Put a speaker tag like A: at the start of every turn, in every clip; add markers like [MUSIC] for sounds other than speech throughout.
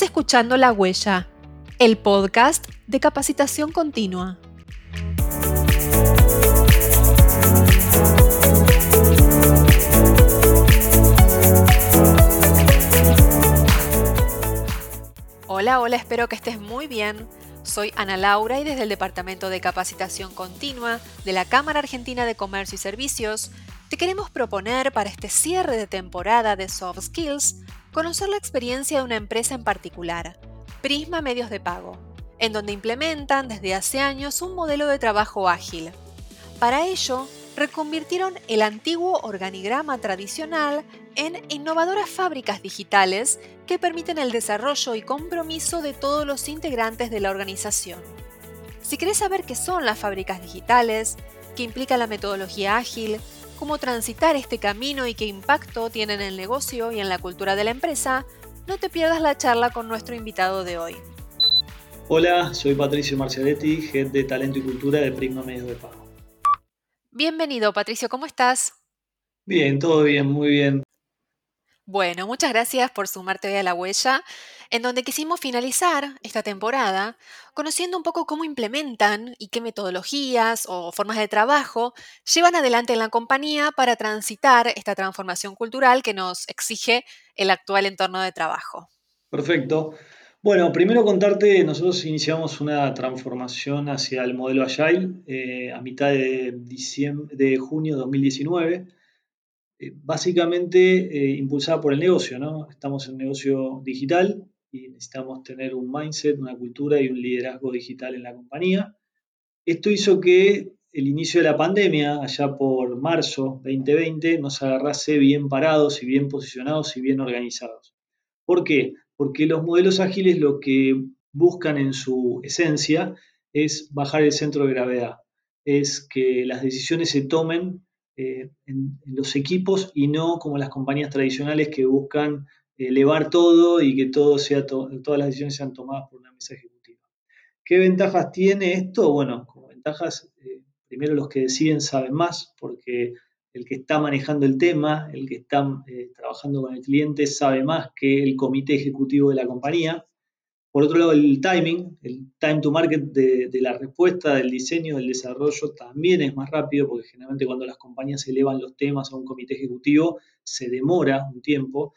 A: Escuchando La Huella, el podcast de capacitación continua. Hola, hola, espero que estés muy bien. Soy Ana Laura y desde el Departamento de Capacitación Continua de la Cámara Argentina de Comercio y Servicios, te queremos proponer para este cierre de temporada de Soft Skills conocer la experiencia de una empresa en particular, Prisma Medios de Pago, en donde implementan desde hace años un modelo de trabajo ágil. Para ello, reconvirtieron el antiguo organigrama tradicional en innovadoras fábricas digitales que permiten el desarrollo y compromiso de todos los integrantes de la organización. Si querés saber qué son las fábricas digitales, qué implica la metodología ágil, cómo transitar este camino y qué impacto tiene en el negocio y en la cultura de la empresa, no te pierdas la charla con nuestro invitado de hoy.
B: Hola, soy Patricio Marcialetti, Head de Talento y Cultura de Prisma Medios de Pago.
A: Bienvenido, Patricio, ¿cómo estás?
B: Bien, todo bien, muy bien.
A: Bueno, muchas gracias por sumarte hoy a la huella, en donde quisimos finalizar esta temporada conociendo un poco cómo implementan y qué metodologías o formas de trabajo llevan adelante en la compañía para transitar esta transformación cultural que nos exige el actual entorno de trabajo.
B: Perfecto. Bueno, primero contarte, nosotros iniciamos una transformación hacia el modelo Agile eh, a mitad de, diciembre, de junio de 2019 eh, básicamente eh, impulsada por el negocio, ¿no? Estamos en un negocio digital y necesitamos tener un mindset, una cultura y un liderazgo digital en la compañía. Esto hizo que el inicio de la pandemia, allá por marzo 2020, nos agarrase bien parados y bien posicionados y bien organizados. ¿Por qué? Porque los modelos ágiles lo que buscan en su esencia es bajar el centro de gravedad, es que las decisiones se tomen eh, en, los equipos y no como las compañías tradicionales que buscan elevar todo y que todo sea todas las decisiones sean tomadas por una mesa ejecutiva. ¿Qué ventajas tiene esto? Bueno, como ventajas, eh, primero los que deciden saben más, porque el que está manejando el tema, el que está eh, trabajando con el cliente, sabe más que el comité ejecutivo de la compañía. Por otro lado, el timing, el time to market de, la respuesta, del diseño, del desarrollo también es más rápido porque generalmente cuando las compañías elevan los temas a un comité ejecutivo se demora un tiempo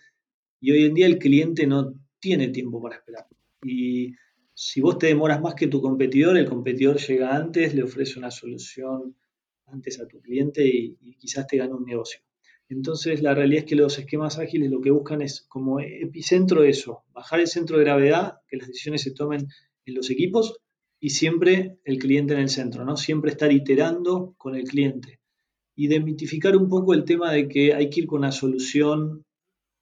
B: y hoy en día el cliente no tiene tiempo para esperar. Y si vos te demoras más que tu competidor, el competidor llega antes, le ofrece una solución antes a tu cliente y, quizás te gana un negocio. Entonces, la realidad es que los esquemas ágiles lo que buscan es como epicentro eso, bajar el centro de gravedad, que las decisiones se tomen en los equipos y siempre el cliente en el centro, ¿no? Siempre estar iterando con el cliente y demitificar un poco el tema de que hay que ir con una solución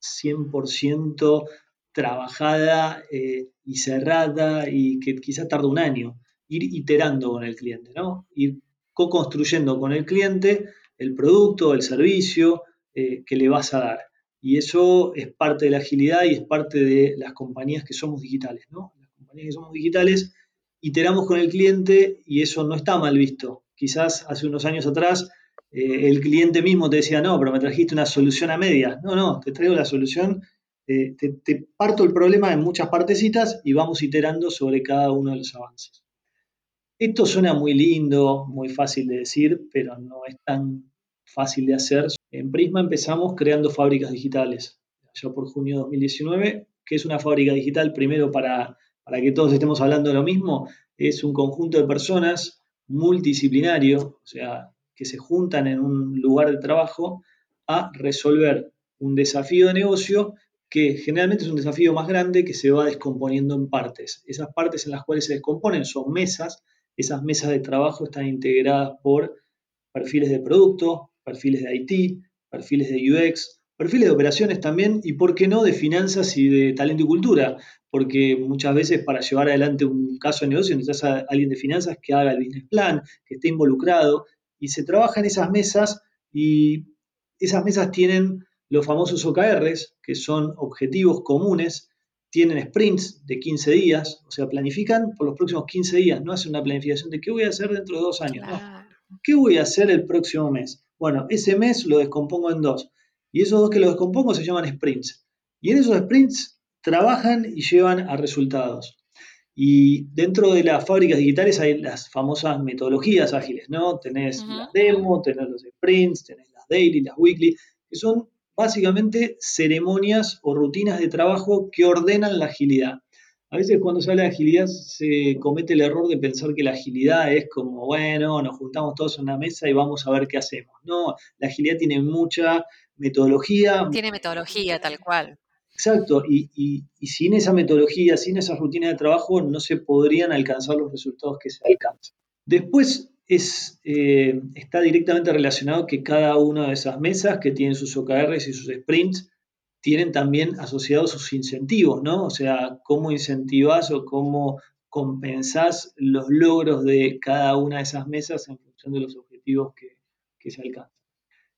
B: 100% trabajada eh, y cerrada y que quizás tarda un año. Ir iterando con el cliente. Ir co-construyendo con el cliente el producto, el servicio, eh, que le vas a dar. Y eso es parte de la agilidad y es parte de las compañías que somos digitales, ¿no? Las compañías que somos digitales iteramos con el cliente y eso no está mal visto. Quizás hace unos años atrás eh, el cliente mismo te decía, no, pero me trajiste una solución a media. No, no, te traigo la solución, eh, te, te, parto el problema en muchas partecitas y vamos iterando sobre cada uno de los avances. Esto suena muy lindo, muy fácil de decir, pero no es tan fácil de hacer. En Prisma empezamos creando fábricas digitales, ya por junio de 2019, que es una fábrica digital, primero para, para que todos estemos hablando de lo mismo, es un conjunto de personas multidisciplinario, o sea, que se juntan en un lugar de trabajo a resolver un desafío de negocio que generalmente es un desafío más grande que se va descomponiendo en partes. Esas partes en las cuales se descomponen son mesas, esas mesas de trabajo están integradas por perfiles de producto, perfiles de IT, perfiles de UX, perfiles de operaciones también y, ¿por qué no?, de finanzas y de talento y cultura, porque muchas veces para llevar adelante un caso de negocio necesitas a alguien de finanzas que haga el business plan, que esté involucrado y se trabaja en esas mesas y esas mesas tienen los famosos OKRs, que son objetivos comunes, tienen sprints de 15 días, o sea, planifican por los próximos 15 días, no hacen una planificación de qué voy a hacer dentro de dos años, ¿qué voy a hacer el próximo mes? Bueno, ese mes lo descompongo en dos. Y esos dos que lo descompongo se llaman sprints. Y en esos sprints trabajan y llevan a resultados. Y dentro de las fábricas digitales hay las famosas metodologías ágiles, ¿no? Tenés las demo, tenés los sprints, tenés las daily, las weekly, que son básicamente ceremonias o rutinas de trabajo que ordenan la agilidad. A veces cuando se habla de agilidad se comete el error de pensar que la agilidad es como, bueno, nos juntamos todos en una mesa y vamos a ver qué hacemos. No, la agilidad tiene mucha metodología.
A: Tiene metodología, tal cual.
B: Exacto, y, sin esa metodología, sin esa rutina de trabajo, no se podrían alcanzar los resultados que se alcanzan. Después es, eh, está directamente relacionado que cada una de esas mesas que tienen sus OKRs y sus sprints tienen también asociados sus incentivos, ¿no? O sea, cómo incentivas o cómo compensás los logros de cada una de esas mesas en función de los objetivos que, que se alcanzan.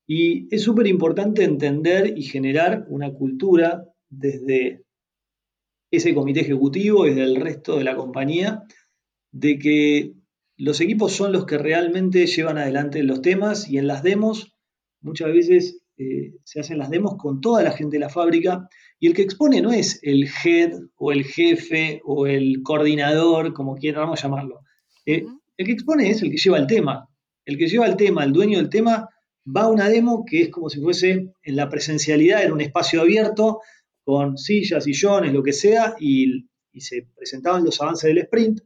B: Y es súper importante entender y generar una cultura desde ese comité ejecutivo, desde el resto de la compañía, de que los equipos son los que realmente llevan adelante los temas y en las demos muchas veces eh, se hacen las demos con toda la gente de la fábrica y el que expone no es el head o el jefe o el coordinador, como quieramos llamarlo. Eh, el que expone es el que lleva el tema. El que lleva el tema, el dueño del tema, va a una demo que es como si fuese en la presencialidad, en un espacio abierto, con sillas, sillones, lo que sea, y, se presentaban los avances del sprint.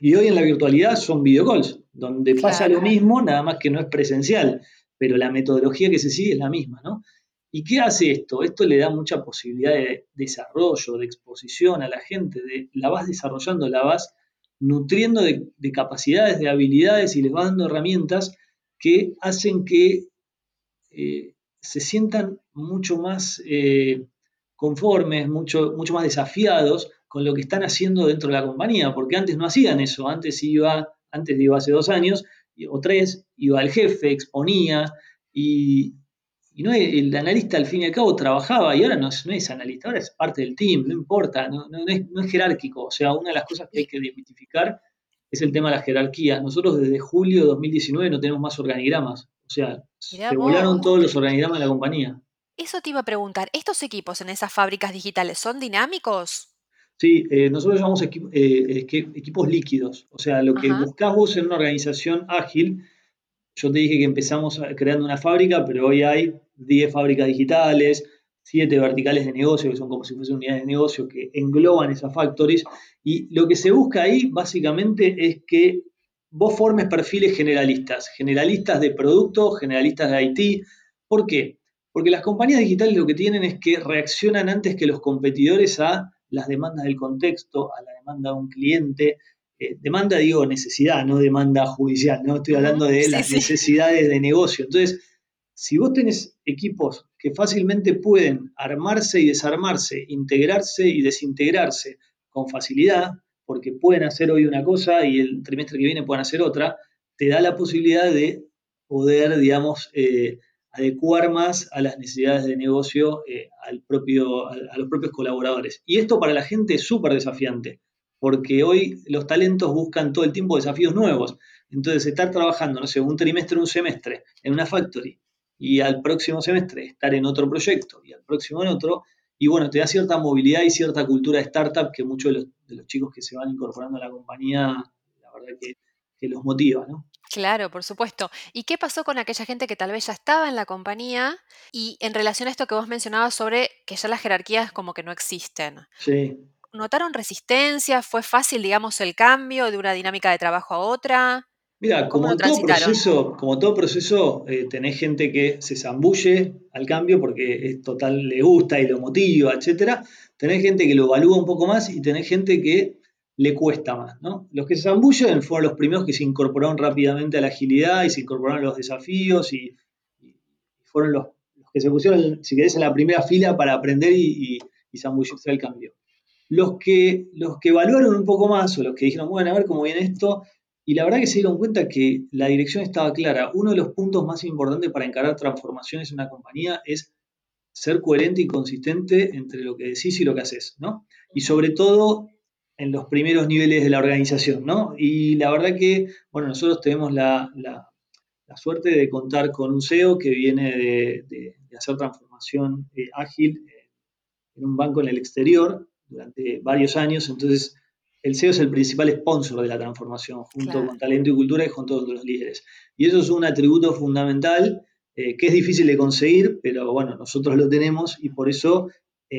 B: Y hoy en la virtualidad son videocalls, donde pasa lo mismo, nada más que no es presencial, pero la metodología que se sigue es la misma, ¿no? ¿Y qué hace esto? Esto le da mucha posibilidad de desarrollo, de exposición a la gente, de, la vas desarrollando, la vas nutriendo de, capacidades, de habilidades y les va dando herramientas que hacen que eh, se sientan mucho más eh, conformes, mucho, mucho más desafiados con lo que están haciendo dentro de la compañía, porque antes no hacían eso, antes iba, antes iba hace dos años o tres, iba el jefe, exponía y, no, el analista al fin y al cabo trabajaba y ahora no es, no es analista, ahora es parte del team, no importa, no, es, no, es, jerárquico, o sea, una de las cosas que hay que desmitificar es el tema de las jerarquías. Nosotros desde julio de 2019 no tenemos más organigramas, o sea, se volaron todos los organigramas de la compañía.
A: Eso te iba a preguntar, ¿estos equipos en esas fábricas digitales son dinámicos?
B: Sí, eh, nosotros llamamos eh, equipos líquidos. O sea, lo que buscas vos en una organización ágil, yo te dije que empezamos creando una fábrica, pero hoy hay 10 fábricas digitales, 7 verticales de negocio, que son como si fuesen unidades de negocio que engloban esas factories. Y lo que se busca ahí básicamente es que vos formes perfiles generalistas, generalistas de producto, generalistas de IT. ¿Por qué? Porque las compañías digitales lo que tienen es que reaccionan antes que los competidores a las demandas del contexto, a la demanda de un cliente. Eh, demanda, digo, necesidad, no demanda judicial, no estoy hablando de las necesidades de negocio. Entonces, si vos tenés equipos que fácilmente pueden armarse y desarmarse, integrarse y desintegrarse con facilidad, porque pueden hacer hoy una cosa y el trimestre que viene pueden hacer otra, te da la posibilidad de poder, digamos, eh, adecuar más a las necesidades de negocio eh, al propio, a, los propios colaboradores. Y esto para la gente es súper desafiante, porque hoy los talentos buscan todo el tiempo desafíos nuevos. Entonces, estar trabajando, no sé, un trimestre, un semestre en una factory y al próximo semestre estar en otro proyecto y al próximo en otro, y bueno, te da cierta movilidad y cierta cultura de startup que muchos de los, de los chicos que se van incorporando a la compañía, la verdad que, que los motiva, ¿no?
A: Claro, por supuesto. ¿Y qué pasó con aquella gente que tal vez ya estaba en la compañía y en relación a esto que vos mencionabas sobre que ya las jerarquías como que no existen?
B: Sí.
A: ¿Notaron resistencia? ¿Fue fácil, digamos, el cambio de una dinámica de trabajo a otra?
B: Mira, como todo proceso, como todo proceso, eh, tenés gente que se zambulle al cambio porque es total, le gusta y lo motiva, etcétera. Tenés gente que lo evalúa un poco más y tenés gente que le cuesta más. ¿no? Los que se zambullen fueron los primeros que se incorporaron rápidamente a la agilidad y se incorporaron a los desafíos y, fueron los, que se pusieron, si querés, en la primera fila para aprender y, y, zambullirse al cambio. Los que, los que evaluaron un poco más o los que dijeron, bueno, a ver cómo viene esto, y la verdad que se dieron cuenta que la dirección estaba clara. Uno de los puntos más importantes para encarar transformaciones en una compañía es ser coherente y consistente entre lo que decís y lo que haces, ¿no? Y sobre todo en los primeros niveles de la organización, ¿no? Y la verdad que, bueno, nosotros tenemos la, suerte de contar con un CEO que viene de, hacer transformación eh, ágil en un banco en el exterior durante varios años, entonces el CEO es el principal sponsor de la transformación, junto con talento y cultura y con todos los líderes. Y eso es un atributo fundamental eh, que es difícil de conseguir, pero bueno, nosotros lo tenemos y por eso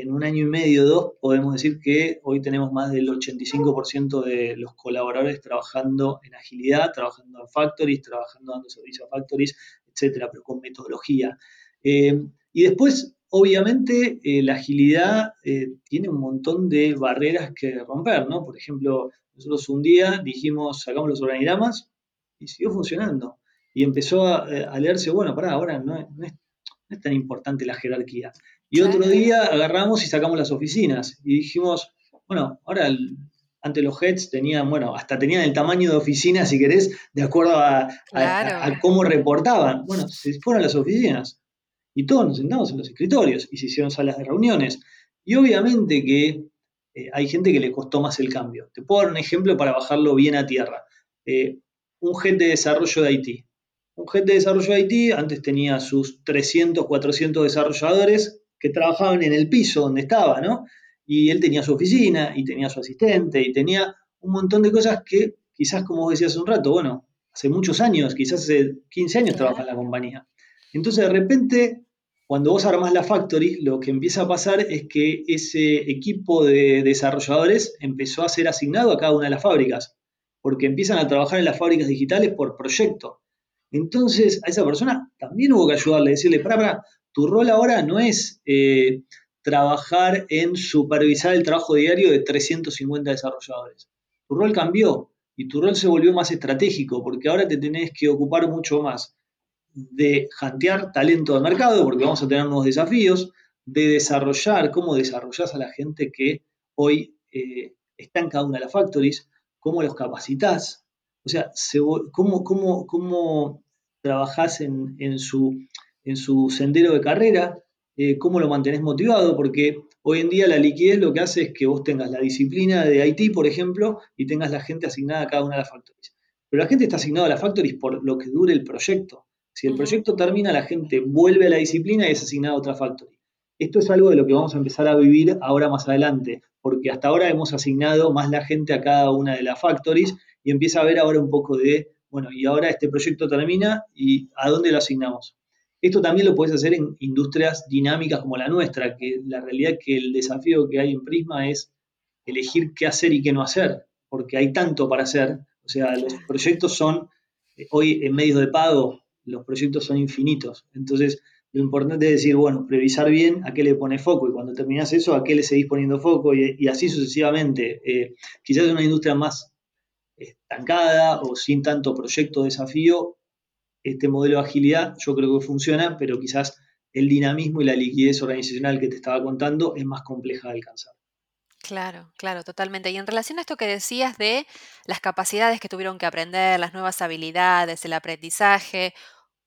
B: en un año y medio, dos, podemos decir que hoy tenemos más del 85% de los colaboradores trabajando en agilidad, trabajando en factories, trabajando dando servicio a factories, etcétera, pero con metodología. Eh, y después, obviamente, eh, la agilidad eh, tiene un montón de barreras que romper, ¿no? Por ejemplo, nosotros un día dijimos, sacamos los organigramas y siguió funcionando. Y empezó a, leerse, bueno, pará, ahora no es tan importante la jerarquía. Y otro día agarramos y sacamos las oficinas y dijimos, bueno, ahora ante los heads tenían, bueno, hasta tenían el tamaño de oficina, si querés, de acuerdo a, cómo reportaban. Bueno, se fueron a las oficinas y todos nos sentamos en los escritorios y se hicieron salas de reuniones. Y obviamente que eh, hay gente que le costó más el cambio. Te puedo dar un ejemplo para bajarlo bien a tierra. Eh, un head de desarrollo de IT. Un head de desarrollo de IT antes tenía sus 300, 400 desarrolladores que trabajaban en el piso donde estaba, ¿no? Y él tenía su oficina y tenía su asistente y tenía un montón de cosas que quizás, como vos decías hace un rato, bueno, hace muchos años, quizás hace 15 años trabaja en la compañía. Entonces, de repente, cuando vos armás la factory, lo que empieza a pasar es que ese equipo de desarrolladores empezó a ser asignado a cada una de las fábricas, porque empiezan a trabajar en las fábricas digitales por proyecto. Entonces, a esa persona también hubo que ayudarle, decirle, para, para, tu rol ahora no es eh, trabajar en supervisar el trabajo diario de 350 desarrolladores. Tu rol cambió y tu rol se volvió más estratégico porque ahora te tenés que ocupar mucho más de jantear talento del mercado porque vamos a tener nuevos desafíos, de desarrollar, cómo desarrollás a la gente que hoy eh, está en cada una de las factories, cómo los capacitas, o sea, cómo, cómo, cómo trabajás en su en su sendero de carrera, eh, cómo lo mantenés motivado, porque hoy en día la liquidez lo que hace es que vos tengas la disciplina de IT, por ejemplo, y tengas la gente asignada a cada una de las factories. Pero la gente está asignada a las factories por lo que dure el proyecto. Si el proyecto termina, la gente vuelve a la disciplina y es asignada a otra factory. Esto es algo de lo que vamos a empezar a vivir ahora más adelante, porque hasta ahora hemos asignado más la gente a cada una de las factories y empieza a haber ahora un poco de, bueno, y ahora este proyecto termina y ¿a dónde lo asignamos? Esto también lo puedes hacer en industrias dinámicas como la nuestra, que la realidad es que el desafío que hay en Prisma es elegir qué hacer y qué no hacer, porque hay tanto para hacer. O sea, los proyectos son, eh, hoy en medios de pago, los proyectos son infinitos. Entonces, lo importante es decir, bueno, previsar bien a qué le pone foco y cuando terminas eso, a qué le seguís poniendo foco y, así sucesivamente. Eh, quizás una industria más estancada o sin tanto proyecto desafío, este modelo de agilidad yo creo que funciona, pero quizás el dinamismo y la liquidez organizacional que te estaba contando es más compleja de alcanzar.
A: Claro, claro, totalmente. Y en relación a esto que decías de las capacidades que tuvieron que aprender, las nuevas habilidades, el aprendizaje,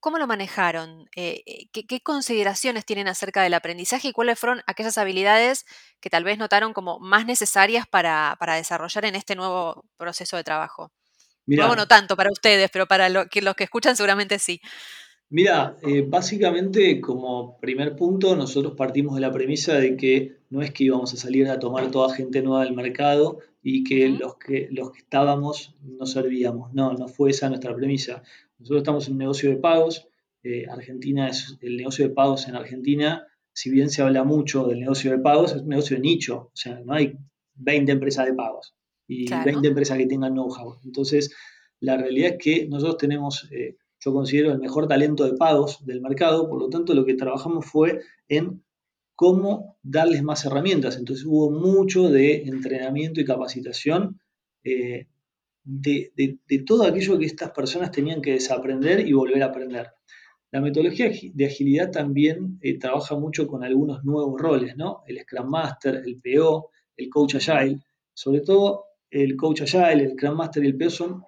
A: ¿cómo lo manejaron? Eh, eh, ¿qué, consideraciones tienen acerca del aprendizaje y cuáles fueron aquellas habilidades que tal vez notaron como más necesarias para desarrollar en este nuevo proceso de trabajo? Luego no tanto para ustedes, pero para los que escuchan seguramente sí.
B: Mira, eh, básicamente como primer punto nosotros partimos de la premisa de que no es que íbamos a salir a tomar toda gente nueva del mercado y que, los, que los que estábamos no servíamos. No, no fue esa nuestra premisa. Nosotros estamos en un negocio de pagos. Eh, Argentina es el negocio de pagos en Argentina. Si bien se habla mucho del negocio de pagos, es un negocio de nicho. O sea, no hay 20 empresas de pagos y 20 empresas que tengan know-how. Entonces, la realidad es que nosotros tenemos, eh, yo considero, el mejor talento de pagos del mercado, por lo tanto, lo que trabajamos fue en cómo darles más herramientas. Entonces, hubo mucho de entrenamiento y capacitación eh, de, todo aquello que estas personas tenían que desaprender y volver a aprender. La metodología de agilidad también eh, trabaja mucho con algunos nuevos roles, ¿no? El Scrum Master, el PO, el Coach Agile, sobre todo el coach agile, el Scrum Master y el PO son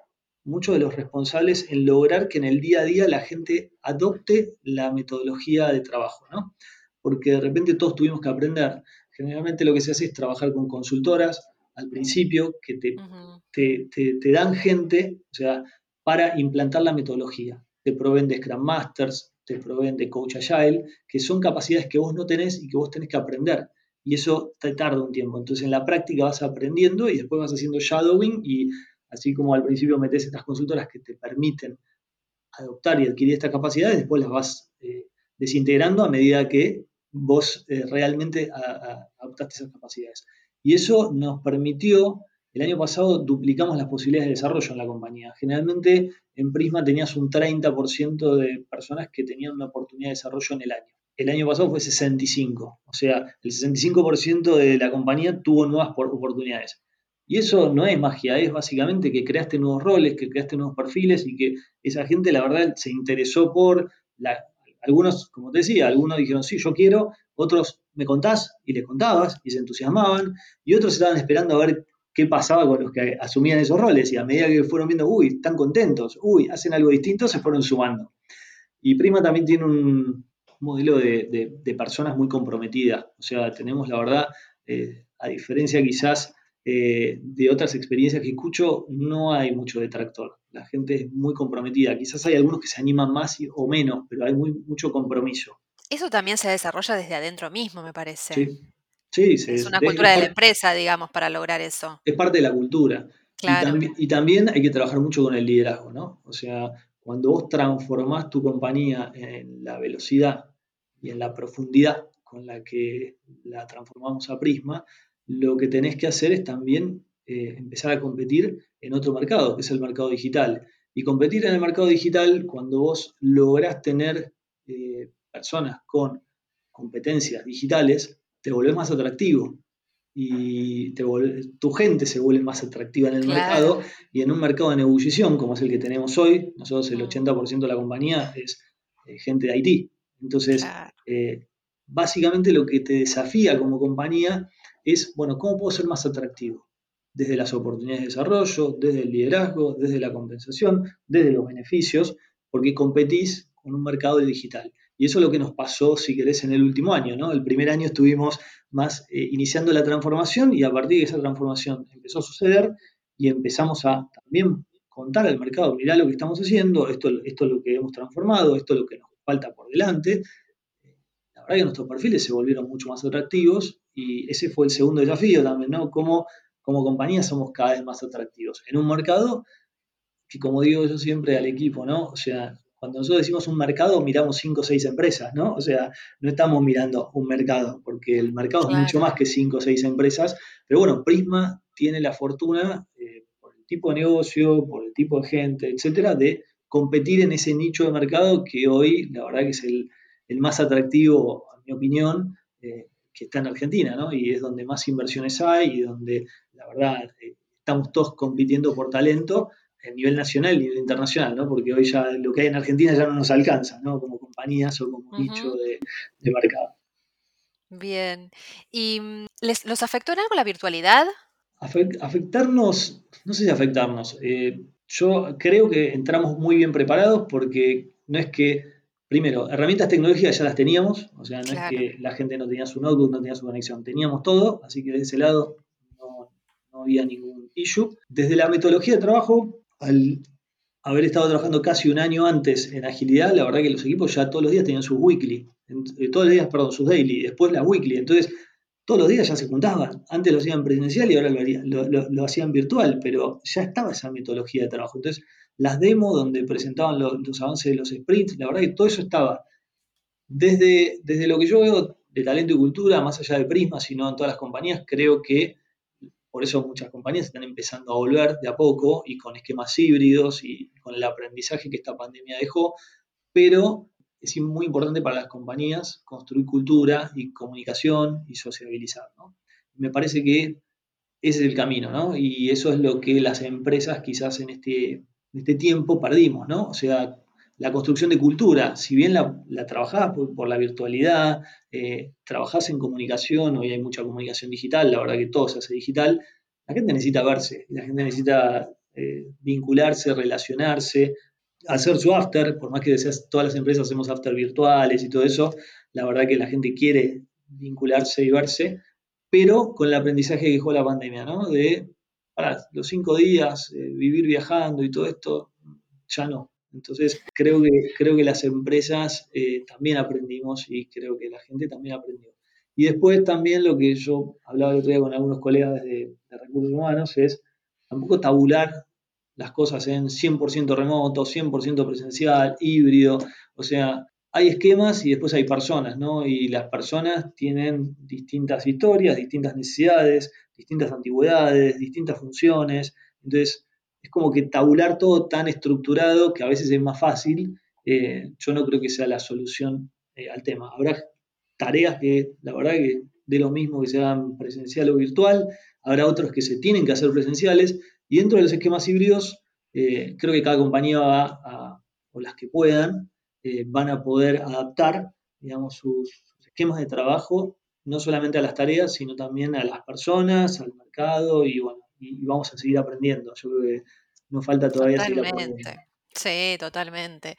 B: muchos de los responsables en lograr que en el día a día la gente adopte la metodología de trabajo, ¿no? Porque de repente todos tuvimos que aprender. Generalmente lo que se hace es trabajar con consultoras al principio que te, te, dan gente, o sea, para implantar la metodología. Te proveen de Scrum Masters, te proveen de Coach Agile, que son capacidades que vos no tenés y que vos tenés que aprender. Y eso te tarda un tiempo. Entonces en la práctica vas aprendiendo y después vas haciendo shadowing y así como al principio metes estas consultoras que te permiten adoptar y adquirir estas capacidades, después las vas eh, desintegrando a medida que vos eh, realmente adoptaste esas capacidades. Y eso nos permitió, el año pasado duplicamos las posibilidades de desarrollo en la compañía. Generalmente en Prisma tenías un 30% de personas que tenían una oportunidad de desarrollo en el año. El año pasado fue 65, o sea, el 65% de la compañía tuvo nuevas oportunidades. Y eso no es magia, es básicamente que creaste nuevos roles, que creaste nuevos perfiles y que esa gente, la verdad, se interesó por algunos, como te decía, algunos dijeron, sí, yo quiero, otros me contás y les contabas y se entusiasmaban, y otros estaban esperando a ver qué pasaba con los que asumían esos roles, y a medida que fueron viendo, uy, están contentos, uy, hacen algo distinto, se fueron sumando. Y Prima también tiene un modelo de, personas muy comprometidas, o sea, tenemos la verdad, eh, a diferencia quizás eh, de otras experiencias que escucho, no hay mucho detractor. La gente es muy comprometida. Quizás hay algunos que se animan más o menos, pero hay muy, mucho compromiso.
A: Eso también se desarrolla desde adentro mismo, me parece.
B: Sí, sí
A: es una cultura de la empresa, digamos, para lograr eso.
B: Es parte de la cultura.
A: Claro.
B: Y, también hay que trabajar mucho con el liderazgo, ¿no? O sea, cuando vos transformás tu compañía en la velocidad y en la profundidad con la que la transformamos a Prisma, lo que tenés que hacer es también eh, empezar a competir en otro mercado, que es el mercado digital. Y competir en el mercado digital, cuando vos lográs tener eh, personas con competencias digitales, te volvés más atractivo y tu gente se vuelve más atractiva en el mercado y en un mercado en ebullición como es el que tenemos hoy, nosotros el 80% mm. de la compañía es eh, gente de Haití. Entonces, básicamente lo que te desafía como compañía es, bueno, ¿cómo puedo ser más atractivo? Desde las oportunidades de desarrollo, desde el liderazgo, desde la compensación, desde los beneficios, porque competís con un mercado digital. Y eso es lo que nos pasó, si querés, en el último año, ¿no? El primer año estuvimos más eh, iniciando la transformación y a partir de esa transformación empezó a suceder y empezamos a también contar al mercado, mirá lo que estamos haciendo, esto, esto es lo que hemos transformado, esto es lo que nos falta por delante. La verdad que nuestros perfiles se volvieron mucho más atractivos y ese fue el segundo desafío también, ¿no? Cómo como compañía somos cada vez más atractivos en un mercado que, como digo yo siempre al equipo, ¿no? O sea, cuando nosotros decimos un mercado, miramos cinco o seis empresas, ¿no? O sea, no estamos mirando un mercado, porque el mercado es mucho más que cinco o seis empresas. Pero bueno, Prisma tiene la fortuna, eh, por el tipo de negocio, por el tipo de gente, etcétera, de competir en ese nicho de mercado que hoy, la verdad, que es el, más atractivo, en mi opinión, eh, que está en Argentina, ¿no? Y es donde más inversiones hay y donde, la verdad, eh, estamos todos compitiendo por talento a nivel nacional y a nivel internacional, ¿no? Porque hoy ya lo que hay en Argentina ya no nos alcanza, ¿no? Como compañías o como nicho de, mercado.
A: Bien. ¿Y mm, les, los afectó en algo la virtualidad?
B: afectarnos, no sé si afectarnos. Eh, yo creo que entramos muy bien preparados porque no es que primero, herramientas tecnológicas ya las teníamos, o sea, no es que la gente no tenía su notebook, no tenía su conexión, teníamos todo, así que de ese lado no, había ningún issue. Desde la metodología de trabajo, al haber estado trabajando casi un año antes en agilidad, la verdad que los equipos ya todos los días tenían sus weekly, eh, todos los días, perdón, sus daily, después la weekly, entonces todos los días ya se juntaban. Antes lo hacían presencial y ahora lo, hacían virtual, pero ya estaba esa metodología de trabajo. Entonces, las demos donde presentaban los, avances de los sprints, la verdad que todo eso estaba. Desde, desde lo que yo veo de talento y cultura, más allá de Prisma, sino en todas las compañías, creo que por eso muchas compañías están empezando a volver de a poco y con esquemas híbridos y con el aprendizaje que esta pandemia dejó, pero es muy importante para las compañías construir cultura y comunicación y sociabilizar. Me parece que ese es el camino, ¿no? Y eso es lo que las empresas quizás en este en este tiempo perdimos, ¿no? O sea, la construcción de cultura, si bien la, la trabajás por, la virtualidad, eh, trabajás en comunicación, hoy hay mucha comunicación digital, la verdad que todo se hace digital, la gente necesita verse, la gente necesita eh, vincularse, relacionarse, hacer su after, por más que deseas, todas las empresas hacemos after virtuales y todo eso, la verdad que la gente quiere vincularse y verse, pero con el aprendizaje que dejó la pandemia, ¿no? De los cinco días, eh, vivir viajando y todo esto, ya no. Entonces, creo que, creo que las empresas eh, también aprendimos y creo que la gente también aprendió. Y después también lo que yo hablaba el otro día con algunos colegas de recursos humanos es tampoco tabular las cosas en 100% remoto, 100% presencial, híbrido. O sea, hay esquemas y después hay personas, ¿no? Y las personas tienen distintas historias, distintas necesidades, distintas antigüedades, distintas funciones. Entonces, es como que tabular todo tan estructurado que a veces es más fácil. Eh, yo no creo que sea la solución eh, al tema. Habrá tareas que, la verdad, que de lo mismo que se hagan presencial o virtual, habrá otros que se tienen que hacer presenciales, y dentro de los esquemas híbridos, eh, creo que cada compañía va a, o las que puedan, van a poder adaptar, digamos, sus, esquemas de trabajo, no solamente a las tareas, sino también a las personas, al mercado, y bueno, y, vamos a seguir aprendiendo. Yo creo que nos falta todavía aprendiendo.
A: Sí, totalmente.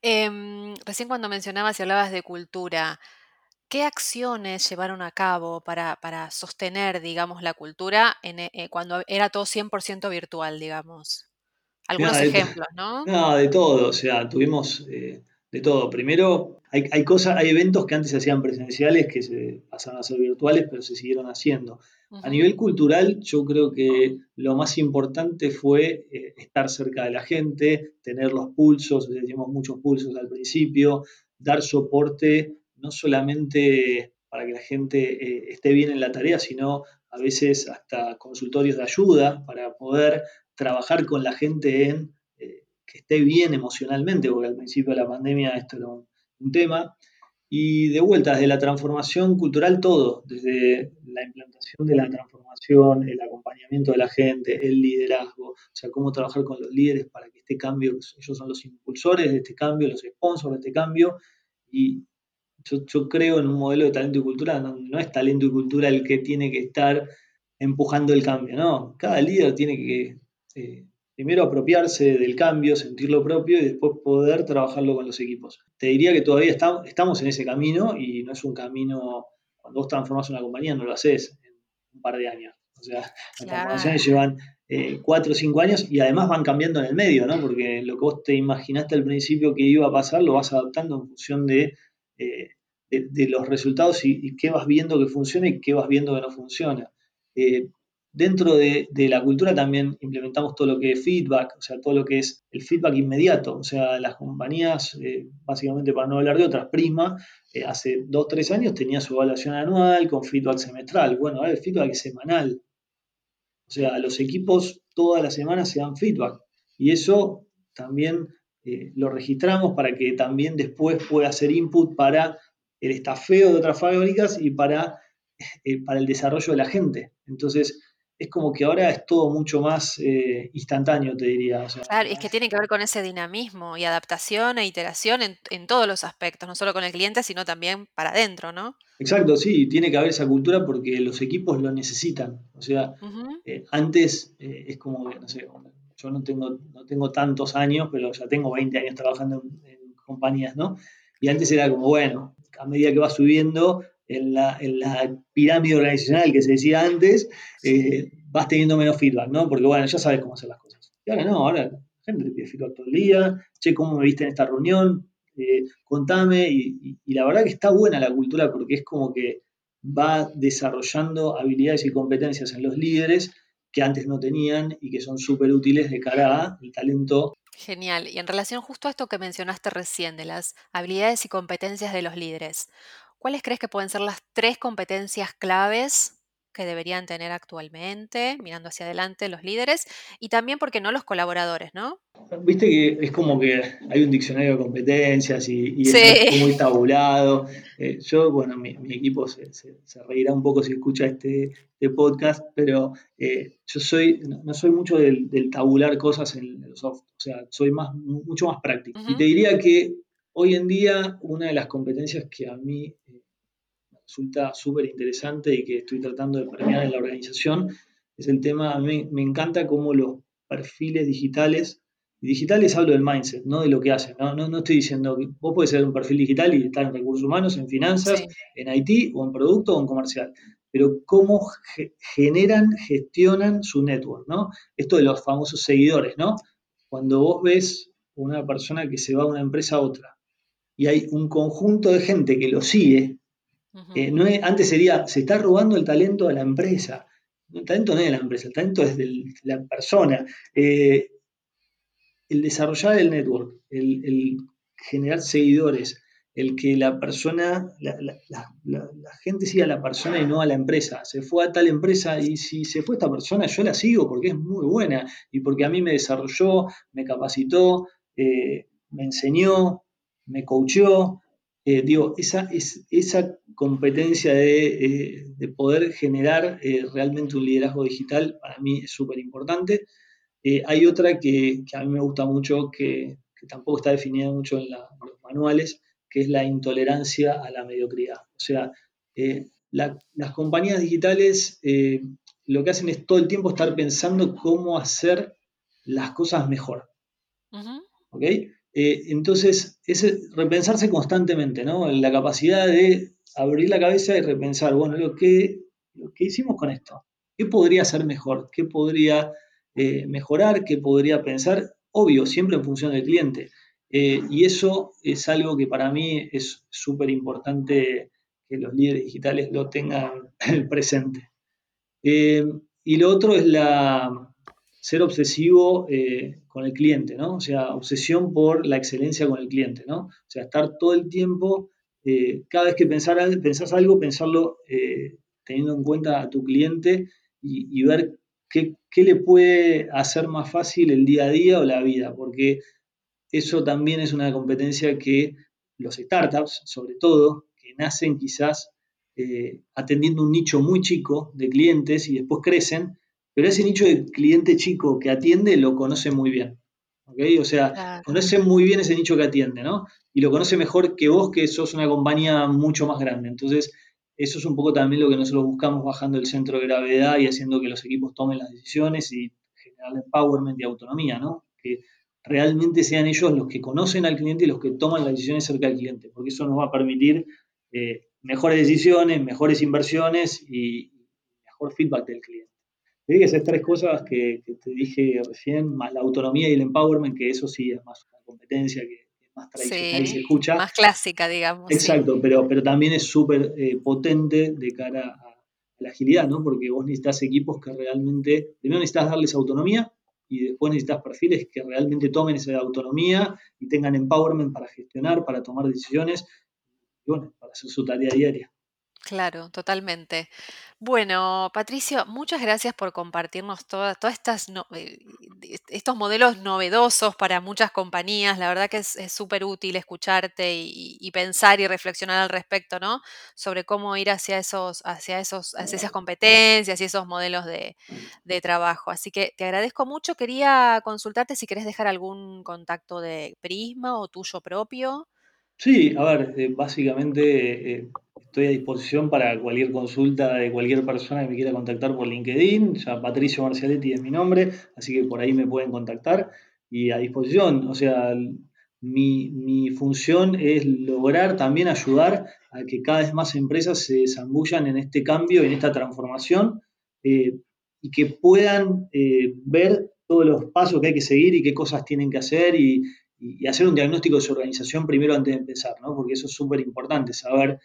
A: Em, recién cuando mencionabas y hablabas de cultura, ¿qué acciones llevaron a cabo para, sostener, digamos, la cultura en, eh, eh, cuando era todo 100% virtual, digamos? Algunos ejemplos, ¿no?
B: No, de todo, o sea, tuvimos eh, de todo. Primero, hay, hay, cosas, hay eventos que antes se hacían presenciales que se pasaron a ser virtuales, pero se siguieron haciendo. A nivel cultural, yo creo que lo más importante fue eh, estar cerca de la gente, tener los pulsos, decimos muchos pulsos al principio, dar soporte no solamente para que la gente eh, esté bien en la tarea, sino a veces hasta consultorios de ayuda para poder trabajar con la gente en eh, que esté bien emocionalmente, porque al principio de la pandemia esto era un tema. Y de vuelta, desde la transformación cultural, todo, desde la implantación de la transformación, el acompañamiento de la gente, el liderazgo, o sea, cómo trabajar con los líderes para que este cambio, ellos son los impulsores de este cambio, los sponsors de este cambio, y yo, creo en un modelo de talento y cultura, no, es talento y cultura el que tiene que estar empujando el cambio, no, cada líder tiene que eh, primero apropiarse del cambio, sentirlo propio y después poder trabajarlo con los equipos. Te diría que todavía estamos en ese camino y no es un camino, cuando vos transformás una compañía no lo haces en un par de años. O sea, las transformaciones llevan eh, cuatro o cinco años y además van cambiando en el medio, ¿no? Porque lo que vos te imaginaste al principio que iba a pasar lo vas adaptando en función de, eh, de, los resultados y, qué vas viendo que funciona y qué vas viendo que no funciona. Eh, Dentro de, la cultura también implementamos todo lo que es feedback, o sea, todo lo que es el feedback inmediato. O sea, las compañías, eh, básicamente para no hablar de otras, Prisma, hace dos, tres años tenía su evaluación anual con feedback semestral. Bueno, ahora el feedback es semanal. O sea, los equipos todas las semanas se dan feedback. Y eso también eh, lo registramos para que también después pueda hacer input para el estafeo de otras fábricas y para, [LAUGHS] para el desarrollo de la gente. Entonces, es como que ahora es todo mucho más eh, instantáneo, te diría.
A: claro, es que tiene que ver con ese dinamismo y adaptación e iteración en, todos los aspectos, no solo con el cliente, sino también para adentro, ¿no?
B: Exacto, sí, tiene que haber esa cultura porque los equipos lo necesitan. O sea, eh, antes eh, es como no sé, yo no tengo, no tengo tantos años, pero ya tengo 20 años trabajando en, en compañías, ¿no? Y antes era como, bueno, a medida que va subiendo, en la, pirámide organizacional que se decía antes, eh, vas teniendo menos feedback, ¿no? Porque bueno, ya sabes cómo hacer las cosas. Y ahora no, ahora la gente te pide feedback todo el día, che, ¿cómo me viste en esta reunión? Eh, contame, y, la verdad que está buena la cultura porque es como que va desarrollando habilidades y competencias en los líderes que antes no tenían y que son súper útiles de cara al talento
A: Genial. Y en relación justo a esto que mencionaste recién, de las habilidades y competencias de los líderes, ¿Cuáles crees que pueden ser las tres competencias claves que deberían tener actualmente, mirando hacia adelante los líderes y también, porque no los colaboradores, ¿no?
B: Viste que es como que hay un diccionario de competencias y, es muy [LAUGHS] tabulado. Eh, yo, bueno, mi, equipo se, reirá un poco si escucha este, este podcast, pero eh, yo soy, no, soy mucho del, tabular cosas en el soft, o sea, soy más, mucho más práctico. Y te diría que Hoy en día, una de las competencias que a mí eh, resulta súper interesante y que estoy tratando de premiar en la organización es el tema, a mí me encanta cómo los perfiles digitales, y digitales hablo del mindset, no de lo que hacen, no, no, estoy diciendo que vos puedes ser un perfil digital y estar en recursos humanos, en finanzas, en IT o en producto o en comercial, pero cómo generan, gestionan su network, ¿no? Esto de los famosos seguidores, ¿no? Cuando vos ves una persona que se va de una empresa a otra, y hay un conjunto de gente que lo sigue, Eh, no antes sería, se está robando el talento de la empresa. El talento no es de la empresa, el talento es de la persona. Eh, el desarrollar el network, el, generar seguidores, el que la persona, la, gente siga a la persona y no a la empresa. Se fue a tal empresa y si se fue esta persona, yo la sigo porque es muy buena y porque a mí me desarrolló, me capacitó, eh, me enseñó, me coachó. Eh, digo, esa, es, esa competencia de, eh, poder generar realmente un liderazgo digital para mí es súper importante. hay otra que, a mí me gusta mucho, que, tampoco está definida mucho en, los manuales, que es la intolerancia a la mediocridad. O sea, las compañías digitales lo que hacen es todo el tiempo estar pensando cómo hacer las cosas mejor. ¿Ok? Eh, entonces, es repensarse constantemente, ¿no? La capacidad de abrir la cabeza y repensar, bueno, lo que, lo que hicimos con esto, ¿qué podría ser mejor? ¿Qué podría eh, mejorar? ¿Qué podría pensar? Obvio, siempre en función del cliente. Eh, y eso es algo que para mí es súper importante que los líderes digitales lo tengan [LAUGHS] presente. y lo otro es la, ser obsesivo eh, con el cliente, ¿no? O sea, obsesión por la excelencia con el cliente, ¿no? O sea, estar todo el tiempo, eh, cada vez que pensar, algo, pensarlo eh, teniendo en cuenta a tu cliente y, ver qué, qué, le puede hacer más fácil el día a día o la vida, porque eso también es una competencia que los startups, sobre todo, que nacen quizás atendiendo un nicho muy chico de clientes y después crecen, pero ese nicho de cliente chico que atiende lo conoce muy bien. ¿okay? O sea, conoce muy bien ese nicho que atiende, ¿no? Y lo conoce mejor que vos, que sos una compañía mucho más grande. Entonces, eso es un poco también lo que nosotros buscamos bajando el centro de gravedad y haciendo que los equipos tomen las decisiones y generar empowerment y autonomía, ¿no? Que realmente sean ellos los que conocen al cliente y los que toman las decisiones cerca del cliente, porque eso nos va a permitir eh, mejores decisiones, mejores inversiones y mejor feedback del cliente. Que ser tres cosas que, te dije recién, más la autonomía y el empowerment, que eso sí es más una competencia que es más tradicional y se escucha.
A: Más clásica, digamos.
B: Exacto, pero, pero también es súper eh, potente de cara a, la agilidad, ¿no? Porque vos necesitas equipos que realmente, primero necesitas darles autonomía y después necesitas perfiles que realmente tomen esa autonomía y tengan empowerment para gestionar, para tomar decisiones y bueno, para hacer su tarea diaria.
A: Claro, totalmente. Bueno, Patricio, muchas gracias por compartirnos todas, estas eh, estos modelos novedosos para muchas compañías. La verdad que es súper útil escucharte y, pensar y reflexionar al respecto, ¿no? Sobre cómo ir hacia esos, hacia esos, hacia esas competencias y esos modelos de, de trabajo. Así que te agradezco mucho. Quería consultarte si querés dejar algún contacto de Prisma o tuyo propio.
B: Sí, a ver, eh, básicamente eh, estoy a disposición para cualquier consulta de cualquier persona que me quiera contactar por LinkedIn. Ya Patricio Marcialetti es mi nombre, así que por ahí me pueden contactar y a disposición. O sea, mi, función es lograr también ayudar a que cada vez más empresas se zambullan en este cambio, en esta transformación eh, y que puedan ver todos los pasos que hay que seguir y qué cosas tienen que hacer y, y, hacer un diagnóstico de su organización primero antes de empezar, ¿no? Porque eso es súper importante, saber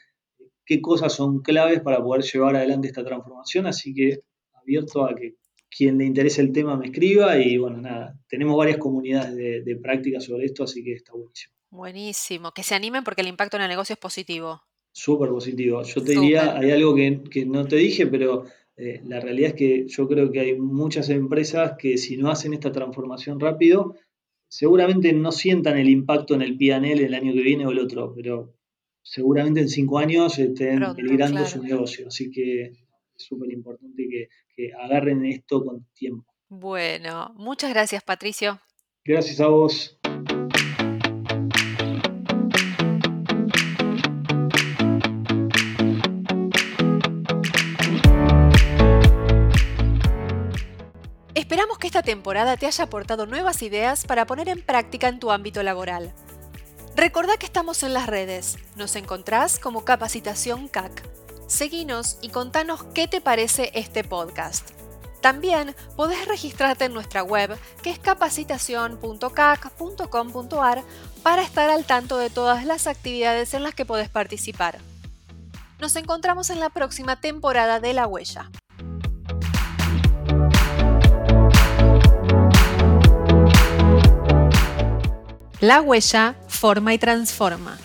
B: qué cosas son claves para poder llevar adelante esta transformación, así que abierto a que quien le interese el tema me escriba y bueno, nada, tenemos varias comunidades de, práctica sobre esto, así que está buenísimo.
A: Buenísimo, que se animen porque el impacto en el negocio es positivo.
B: Súper positivo. Yo te diría, hay algo que, no te dije, pero eh, la realidad es que yo creo que hay muchas empresas que si no hacen esta transformación rápido, seguramente no sientan el impacto en el PNL el año que viene o el otro, pero seguramente en cinco años estén peligrando su negocio. Así que es súper importante que, que agarren esto con tiempo.
A: Bueno, muchas gracias Patricio.
B: Gracias a vos.
A: Esperamos que esta temporada te haya aportado nuevas ideas para poner en práctica en tu ámbito laboral. Recordá que estamos en las redes. Nos encontrás como Capacitación CAC. Seguinos y contanos qué te parece este podcast. También podés registrarte en nuestra web que es capacitación.cac.com.ar para estar al tanto de todas las actividades en las que podés participar. Nos encontramos en la próxima temporada de La Huella. La huella forma y transforma.